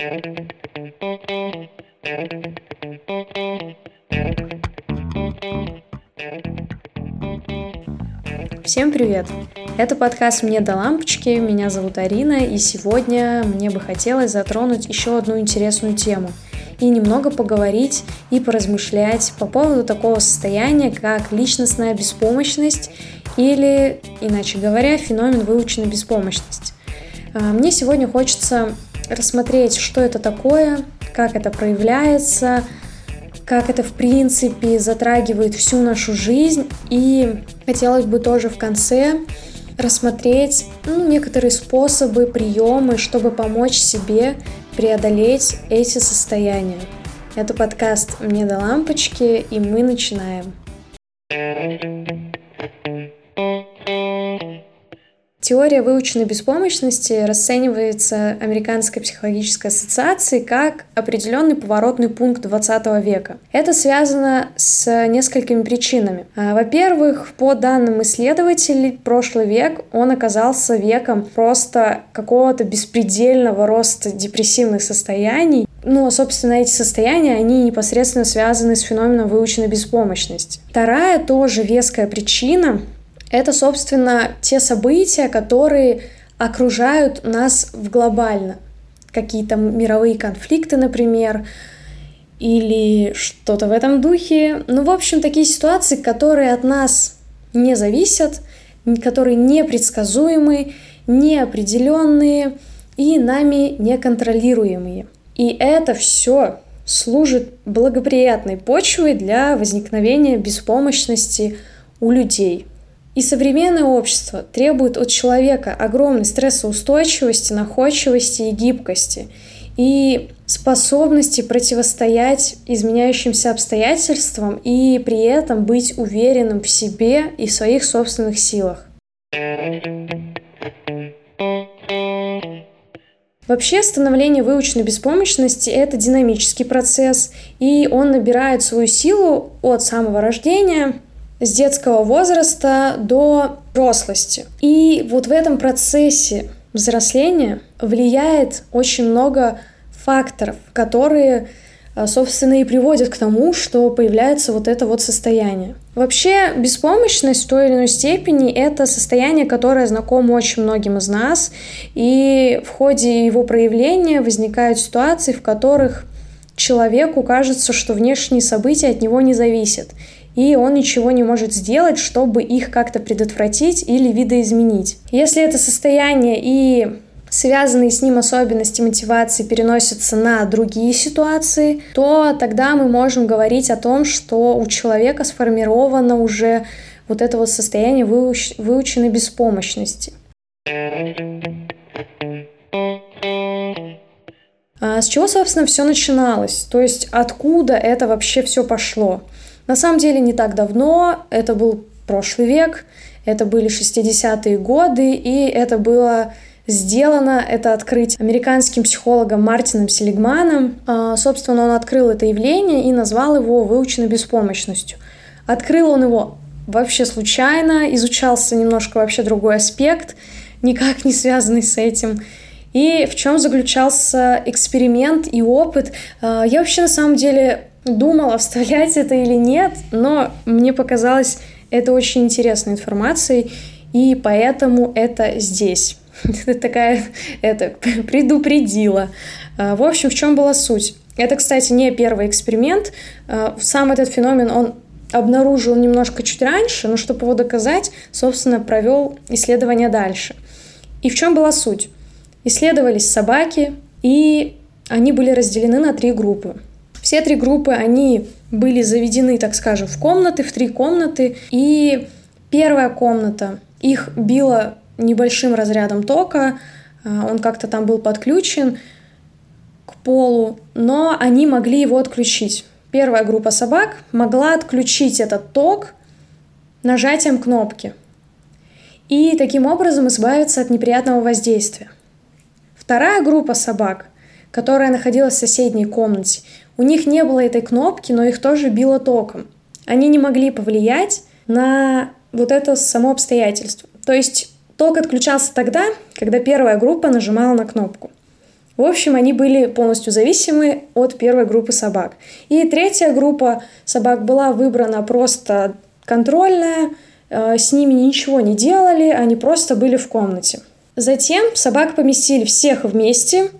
Всем привет! Это подкаст «Мне до лампочки», меня зовут Арина, и сегодня мне бы хотелось затронуть еще одну интересную тему и немного поговорить и поразмышлять по поводу такого состояния, как личностная беспомощность или, иначе говоря, феномен выученной беспомощности. А, мне сегодня хочется рассмотреть, что это такое, как это проявляется, как это в принципе затрагивает всю нашу жизнь. И хотелось бы тоже в конце рассмотреть ну, некоторые способы, приемы, чтобы помочь себе преодолеть эти состояния. Это подкаст «Мне до лампочки», и мы начинаем. Теория выученной беспомощности расценивается Американской психологической ассоциацией как определенный поворотный пункт 20 века. Это связано с несколькими причинами. А, во-первых, по данным исследователей, прошлый век, он оказался веком просто какого-то беспредельного роста депрессивных состояний, ну, а, собственно, эти состояния, они непосредственно связаны с феноменом выученной беспомощности. Вторая тоже веская причина это, собственно, те события, которые окружают нас в глобально. Какие-то мировые конфликты, например, или что-то в этом духе. Ну, в общем, такие ситуации, которые от нас не зависят, которые непредсказуемые, неопределенные и нами неконтролируемые. И это все служит благоприятной почвой для возникновения беспомощности у людей. И современное общество требует от человека огромной стрессоустойчивости, находчивости и гибкости и способности противостоять изменяющимся обстоятельствам и при этом быть уверенным в себе и в своих собственных силах. Вообще становление выученной беспомощности – это динамический процесс, и он набирает свою силу от самого рождения с детского возраста до взрослости. И вот в этом процессе взросления влияет очень много факторов, которые а, собственно, и приводят к тому, что появляется вот это вот состояние. Вообще, беспомощность в той или иной степени – это состояние, которое знакомо очень многим из нас, и в ходе его проявления возникают ситуации, в которых человеку кажется, что внешние события от него не зависят, и он ничего не может сделать, чтобы их как-то предотвратить или видоизменить. Если это состояние и связанные с ним особенности мотивации переносятся на другие ситуации, то тогда мы можем говорить о том, что у человека сформировано уже вот это вот состояние выуч... выученной беспомощности. А с чего, собственно, все начиналось? То есть откуда это вообще все пошло? На самом деле не так давно, это был прошлый век, это были 60-е годы, и это было сделано это открыть американским психологом Мартином Селигманом. А, собственно, он открыл это явление и назвал его выученной беспомощностью. Открыл он его вообще случайно, изучался немножко вообще другой аспект, никак не связанный с этим. И в чем заключался эксперимент и опыт? А, я вообще на самом деле думала, вставлять это или нет, но мне показалось это очень интересной информацией, и поэтому это здесь. Такая, это, предупредила. А, в общем, в чем была суть? Это, кстати, не первый эксперимент. А, сам этот феномен, он обнаружил немножко чуть раньше, но чтобы его доказать, собственно, провел исследование дальше. И в чем была суть? Исследовались собаки, и они были разделены на три группы. Все три группы, они были заведены, так скажем, в комнаты, в три комнаты. И первая комната, их била небольшим разрядом тока, а, он как-то там был подключен к полу, но они могли его отключить. Первая группа собак могла отключить этот ток нажатием кнопки и таким образом избавиться от неприятного воздействия. Вторая группа собак, которая находилась в соседней комнате, у них не было этой кнопки, но их тоже било током. Они не могли повлиять на вот это само обстоятельство. То есть ток отключался тогда, когда первая группа нажимала на кнопку. В общем, они были полностью зависимы от первой группы собак. И третья группа собак была выбрана просто контрольная, э, с ними ничего не делали, они просто были в комнате. Затем собак поместили всех вместе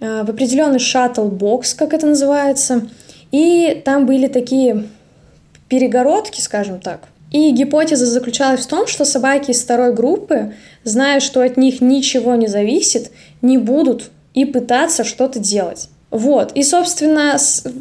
в определенный шаттл-бокс, как это называется, и там были такие перегородки, скажем так. И гипотеза заключалась в том, что собаки из второй группы, зная, что от них ничего не зависит, не будут и пытаться что-то делать. Вот. И, собственно,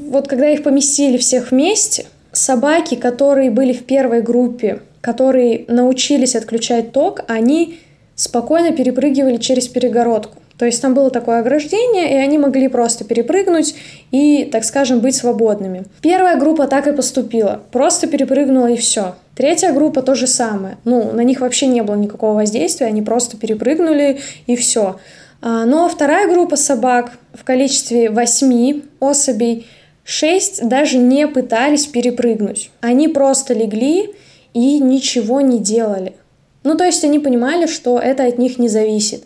вот когда их поместили всех вместе, собаки, которые были в первой группе, которые научились отключать ток, они спокойно перепрыгивали через перегородку. То есть там было такое ограждение, и они могли просто перепрыгнуть и, так скажем, быть свободными. Первая группа так и поступила. Просто перепрыгнула и все. Третья группа то же самое. Ну, на них вообще не было никакого воздействия, они просто перепрыгнули и все. А, Но ну, а вторая группа собак в количестве восьми особей, шесть даже не пытались перепрыгнуть. Они просто легли и ничего не делали. Ну, то есть они понимали, что это от них не зависит.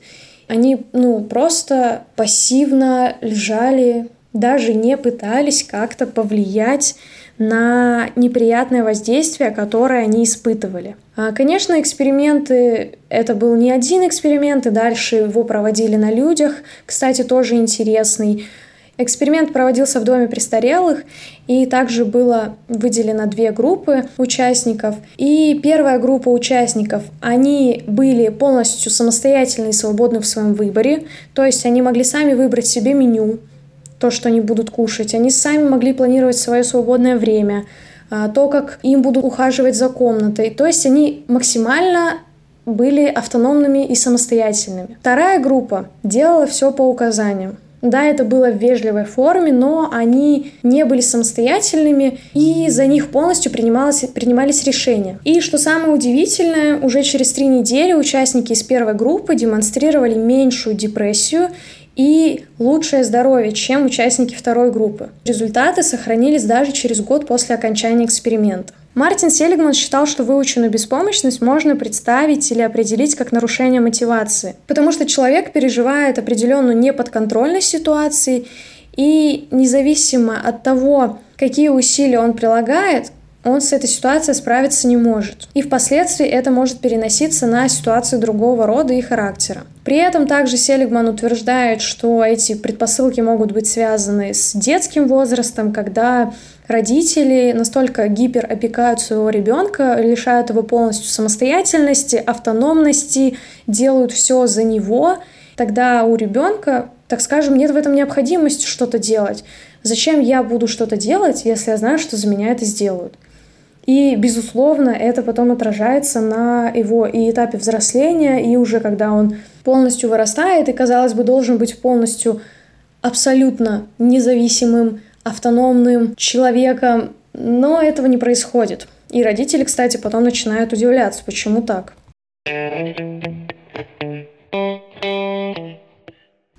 Они, ну, просто пассивно лежали, даже не пытались как-то повлиять на неприятное воздействие, которое они испытывали. А, конечно, эксперименты, это был не один эксперимент, и дальше его проводили на людях, кстати, тоже интересный. Эксперимент проводился в доме престарелых, и также было выделено две группы участников. И первая группа участников, они были полностью самостоятельны и свободны в своем выборе, то есть они могли сами выбрать себе меню, то, что они будут кушать. Они сами могли планировать свое свободное время, а, то, как им будут ухаживать за комнатой. То есть они максимально были автономными и самостоятельными. Вторая группа делала все по указаниям. Да, это было в вежливой форме, но они не были самостоятельными, и за них полностью принималось, принимались решения. И что самое удивительное, уже через три недели участники из первой группы демонстрировали меньшую депрессию и лучшее здоровье, чем участники второй группы. Результаты сохранились даже через год после окончания эксперимента. Мартин Селигман считал, что выученную беспомощность можно представить или определить как нарушение мотивации, потому что человек переживает определенную неподконтрольность ситуации, и независимо от того, какие усилия он прилагает, он с этой ситуацией справиться не может. И впоследствии это может переноситься на ситуации другого рода и характера. При этом также Селигман утверждает, что эти предпосылки могут быть связаны с детским возрастом, когда родители настолько гиперопекают своего ребенка, лишают его полностью самостоятельности, автономности, делают все за него, тогда у ребенка, так скажем, нет в этом необходимости что-то делать. Зачем я буду что-то делать, если я знаю, что за меня это сделают? И, безусловно, это потом отражается на его и этапе взросления, и уже когда он полностью вырастает и, казалось бы, должен быть полностью абсолютно независимым, автономным человеком, но этого не происходит. И родители, кстати, потом начинают удивляться, почему так.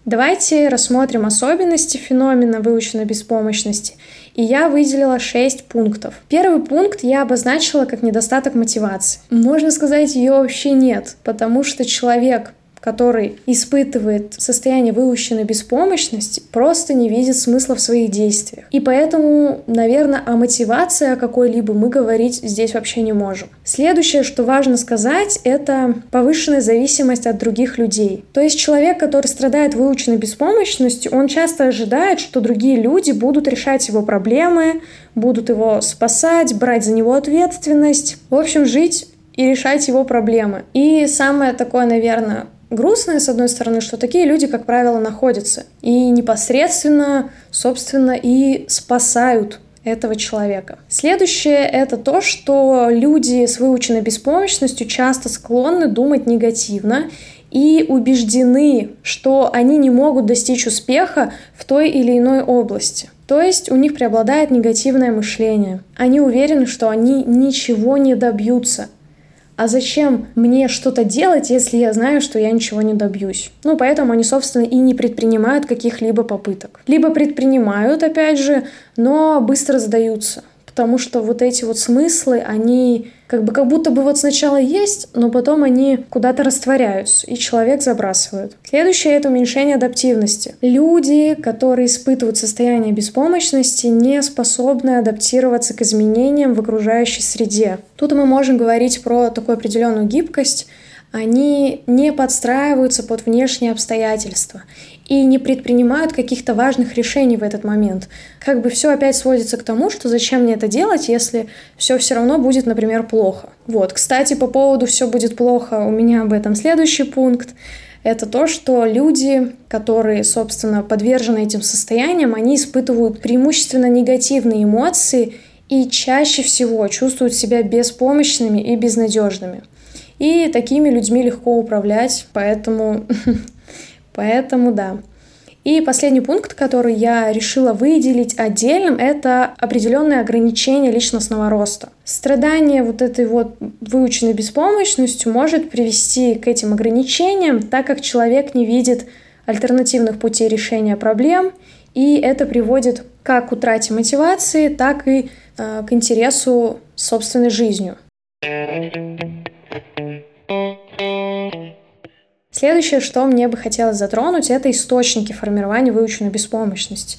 Давайте рассмотрим особенности феномена выученной беспомощности и я выделила 6 пунктов. Первый пункт я обозначила как недостаток мотивации. Можно сказать, ее вообще нет, потому что человек который испытывает состояние выученной беспомощности, просто не видит смысла в своих действиях. И поэтому, наверное, о мотивации какой-либо мы говорить здесь вообще не можем. Следующее, что важно сказать, это повышенная зависимость от других людей. То есть человек, который страдает выученной беспомощностью, он часто ожидает, что другие люди будут решать его проблемы, будут его спасать, брать за него ответственность. В общем, жить и решать его проблемы. И самое такое, наверное, грустное, с одной стороны, что такие люди, как правило, находятся и непосредственно, собственно, и спасают этого человека. Следующее — это то, что люди с выученной беспомощностью часто склонны думать негативно и убеждены, что они не могут достичь успеха в той или иной области. То есть у них преобладает негативное мышление. Они уверены, что они ничего не добьются, а зачем мне что-то делать, если я знаю, что я ничего не добьюсь? Ну, поэтому они, собственно, и не предпринимают каких-либо попыток. Либо предпринимают, опять же, но быстро сдаются, потому что вот эти вот смыслы, они как бы как будто бы вот сначала есть, но потом они куда-то растворяются, и человек забрасывает. Следующее — это уменьшение адаптивности. Люди, которые испытывают состояние беспомощности, не способны адаптироваться к изменениям в окружающей среде. Тут мы можем говорить про такую определенную гибкость, они не подстраиваются под внешние обстоятельства и не предпринимают каких-то важных решений в этот момент. Как бы все опять сводится к тому, что зачем мне это делать, если все все равно будет, например, плохо. Вот, кстати, по поводу все будет плохо, у меня об этом следующий пункт. Это то, что люди, которые, собственно, подвержены этим состояниям, они испытывают преимущественно негативные эмоции и чаще всего чувствуют себя беспомощными и безнадежными. И такими людьми легко управлять, поэтому Поэтому да. И последний пункт, который я решила выделить отдельным, это определенные ограничения личностного роста. Страдание вот этой вот выученной беспомощностью может привести к этим ограничениям, так как человек не видит альтернативных путей решения проблем, и это приводит как к утрате мотивации, так и э, к интересу собственной жизнью. Следующее, что мне бы хотелось затронуть, это источники формирования выученной беспомощности.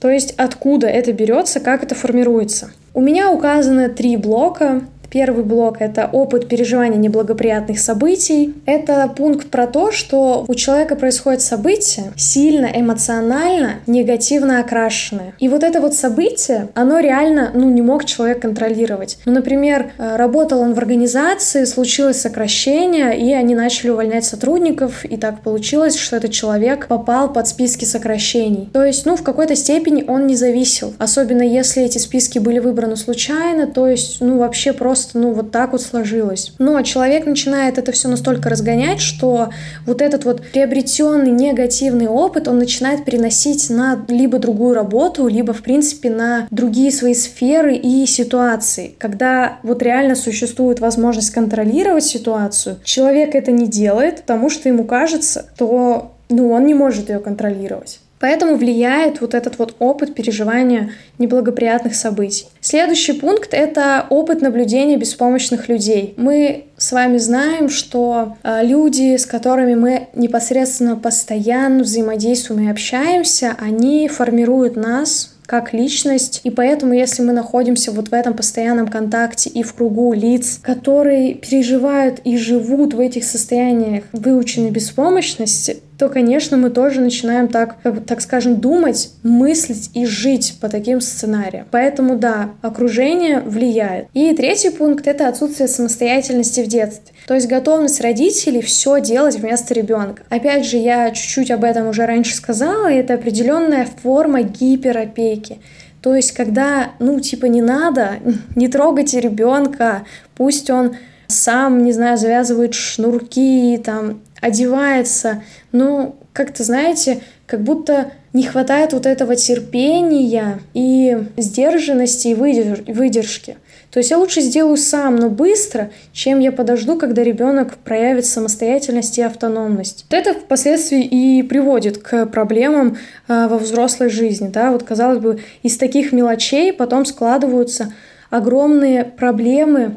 То есть откуда это берется, как это формируется. У меня указаны три блока Первый блок — это опыт переживания неблагоприятных событий. Это пункт про то, что у человека происходит событие сильно эмоционально негативно окрашенное. И вот это вот событие, оно реально, ну, не мог человек контролировать. Ну, например, э, работал он в организации, случилось сокращение, и они начали увольнять сотрудников, и так получилось, что этот человек попал под списки сокращений. То есть, ну, в какой-то степени он не зависел. Особенно если эти списки были выбраны случайно, то есть, ну, вообще просто просто, ну, вот так вот сложилось. Но человек начинает это все настолько разгонять, что вот этот вот приобретенный негативный опыт, он начинает переносить на либо другую работу, либо, в принципе, на другие свои сферы и ситуации. Когда вот реально существует возможность контролировать ситуацию, человек это не делает, потому что ему кажется, то ну, он не может ее контролировать. Поэтому влияет вот этот вот опыт переживания неблагоприятных событий. Следующий пункт — это опыт наблюдения беспомощных людей. Мы с вами знаем, что э, люди, с которыми мы непосредственно постоянно взаимодействуем и общаемся, они формируют нас как личность. И поэтому, если мы находимся вот в этом постоянном контакте и в кругу лиц, которые переживают и живут в этих состояниях выученной беспомощности, то, конечно, мы тоже начинаем так, так скажем, думать, мыслить и жить по таким сценариям. Поэтому, да, окружение влияет. И третий пункт — это отсутствие самостоятельности в детстве. То есть готовность родителей все делать вместо ребенка. Опять же, я чуть-чуть об этом уже раньше сказала, это определенная форма гиперопеки. То есть, когда, ну, типа, не надо, не трогайте ребенка, пусть он сам, не знаю, завязывает шнурки, там, одевается. Ну, как-то, знаете, как будто не хватает вот этого терпения и сдержанности и выдержки. То есть я лучше сделаю сам, но быстро, чем я подожду, когда ребенок проявит самостоятельность и автономность. Вот это впоследствии и приводит к проблемам э, во взрослой жизни. Да? Вот, казалось бы, из таких мелочей потом складываются огромные проблемы,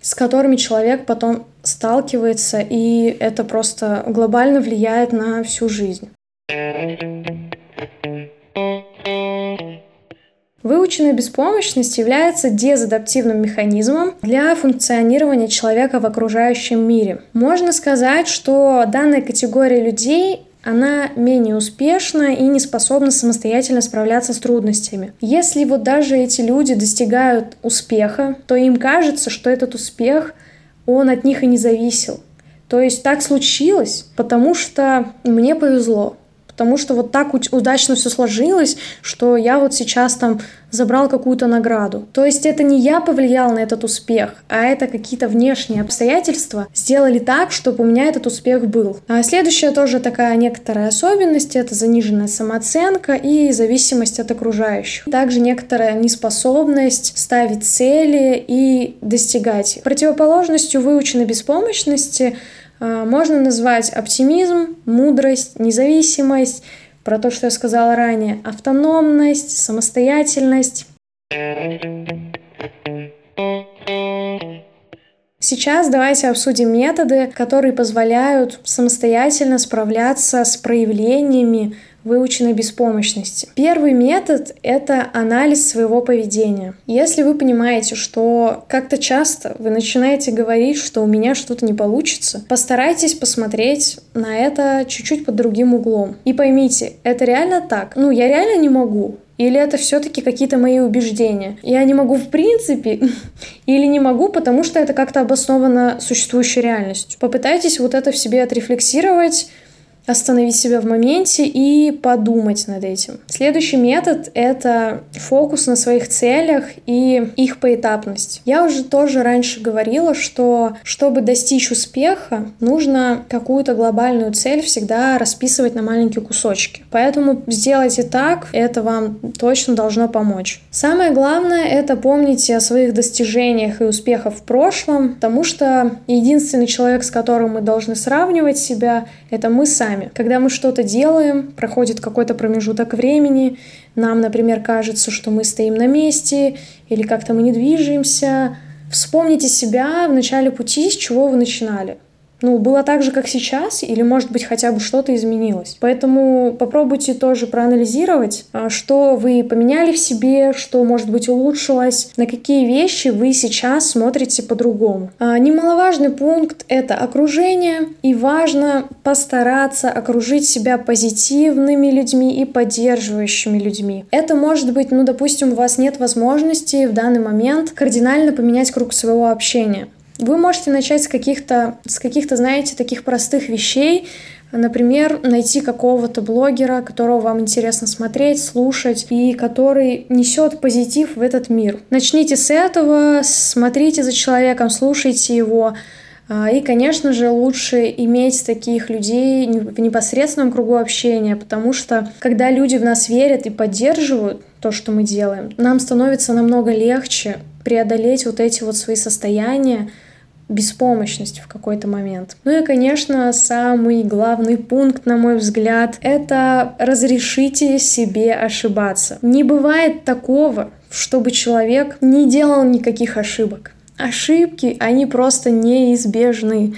с которыми человек потом сталкивается, и это просто глобально влияет на всю жизнь. Выученная беспомощность является дезадаптивным механизмом для функционирования человека в окружающем мире. Можно сказать, что данная категория людей она менее успешна и не способна самостоятельно справляться с трудностями. Если вот даже эти люди достигают успеха, то им кажется, что этот успех, он от них и не зависел. То есть так случилось, потому что мне повезло, потому что вот так удачно все сложилось, что я вот сейчас там забрал какую-то награду. То есть это не я повлиял на этот успех, а это какие-то внешние обстоятельства сделали так, чтобы у меня этот успех был. А следующая тоже такая некоторая особенность — это заниженная самооценка и зависимость от окружающих. Также некоторая неспособность ставить цели и достигать. Противоположностью выученной беспомощности Э, можно назвать оптимизм, мудрость, независимость, про то, что я сказала ранее, автономность, самостоятельность. Сейчас давайте обсудим методы, которые позволяют самостоятельно справляться с проявлениями выученной беспомощности. Первый метод — это анализ своего поведения. Если вы понимаете, что как-то часто вы начинаете говорить, что у меня что-то не получится, постарайтесь посмотреть на это чуть-чуть под другим углом. И поймите, это реально так. Ну, я реально не могу. Или это все-таки какие-то мои убеждения? Я не могу в принципе, или не могу, потому что это как-то обосновано существующей реальностью. Попытайтесь вот это в себе отрефлексировать, остановить себя в моменте и подумать над этим. Следующий метод — это фокус на своих целях и их поэтапность. Я уже тоже раньше говорила, что чтобы достичь успеха, нужно какую-то глобальную цель всегда расписывать на маленькие кусочки. Поэтому сделайте так, это вам точно должно помочь. Самое главное — это помните о своих достижениях и успехах в прошлом, потому что единственный человек, с которым мы должны сравнивать себя, это мы сами. Когда мы что-то делаем, проходит какой-то промежуток времени, нам, например, кажется, что мы стоим на месте или как-то мы не движемся. Вспомните себя в начале пути, с чего вы начинали ну, было так же, как сейчас, или, может быть, хотя бы что-то изменилось. Поэтому попробуйте тоже проанализировать, а, что вы поменяли в себе, что, может быть, улучшилось, на какие вещи вы сейчас смотрите по-другому. А, немаловажный пункт — это окружение, и важно постараться окружить себя позитивными людьми и поддерживающими людьми. Это может быть, ну, допустим, у вас нет возможности в данный момент кардинально поменять круг своего общения. Вы можете начать с каких-то, с каких-то, знаете, таких простых вещей, Например, найти какого-то блогера, которого вам интересно смотреть, слушать, и который несет позитив в этот мир. Начните с этого, смотрите за человеком, слушайте его. А, и, конечно же, лучше иметь таких людей в непосредственном кругу общения, потому что когда люди в нас верят и поддерживают то, что мы делаем, нам становится намного легче преодолеть вот эти вот свои состояния, беспомощность в какой-то момент. Ну и, конечно, самый главный пункт, на мой взгляд, это разрешите себе ошибаться. Не бывает такого, чтобы человек не делал никаких ошибок. Ошибки, они просто неизбежны.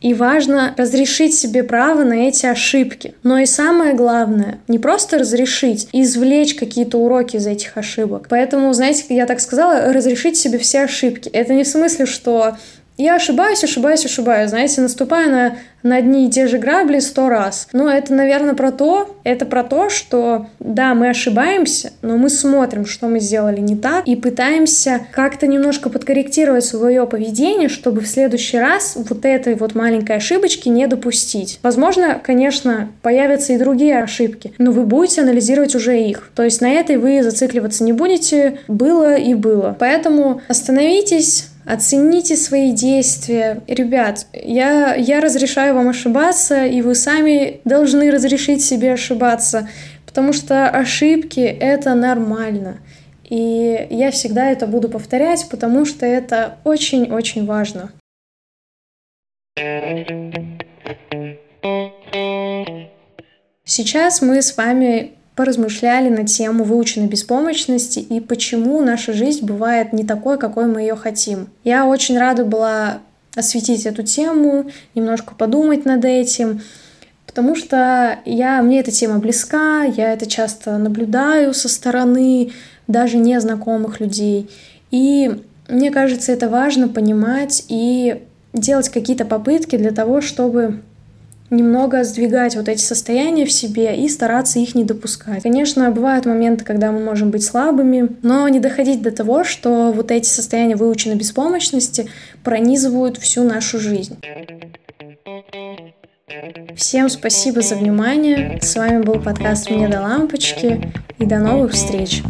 И важно разрешить себе право на эти ошибки. Но и самое главное, не просто разрешить, извлечь какие-то уроки из этих ошибок. Поэтому, знаете, я так сказала, разрешить себе все ошибки. Это не в смысле, что я ошибаюсь, ошибаюсь, ошибаюсь, знаете, наступаю на, на одни и те же грабли сто раз. Но это, наверное, про то, это про то, что, да, мы ошибаемся, но мы смотрим, что мы сделали не так, и пытаемся как-то немножко подкорректировать свое поведение, чтобы в следующий раз вот этой вот маленькой ошибочки не допустить. Возможно, конечно, появятся и другие ошибки, но вы будете анализировать уже их. То есть на этой вы зацикливаться не будете, было и было. Поэтому остановитесь, Оцените свои действия. Ребят, я, я разрешаю вам ошибаться, и вы сами должны разрешить себе ошибаться, потому что ошибки — это нормально. И я всегда это буду повторять, потому что это очень-очень важно. Сейчас мы с вами поразмышляли на тему выученной беспомощности и почему наша жизнь бывает не такой, какой мы ее хотим. Я очень рада была осветить эту тему, немножко подумать над этим, потому что я, мне эта тема близка, я это часто наблюдаю со стороны даже незнакомых людей. И мне кажется, это важно понимать и делать какие-то попытки для того, чтобы немного сдвигать вот эти состояния в себе и стараться их не допускать. Конечно, бывают моменты, когда мы можем быть слабыми, но не доходить до того, что вот эти состояния выученной беспомощности пронизывают всю нашу жизнь. Всем спасибо за внимание. С вами был подкаст «Мне до лампочки» и до новых встреч.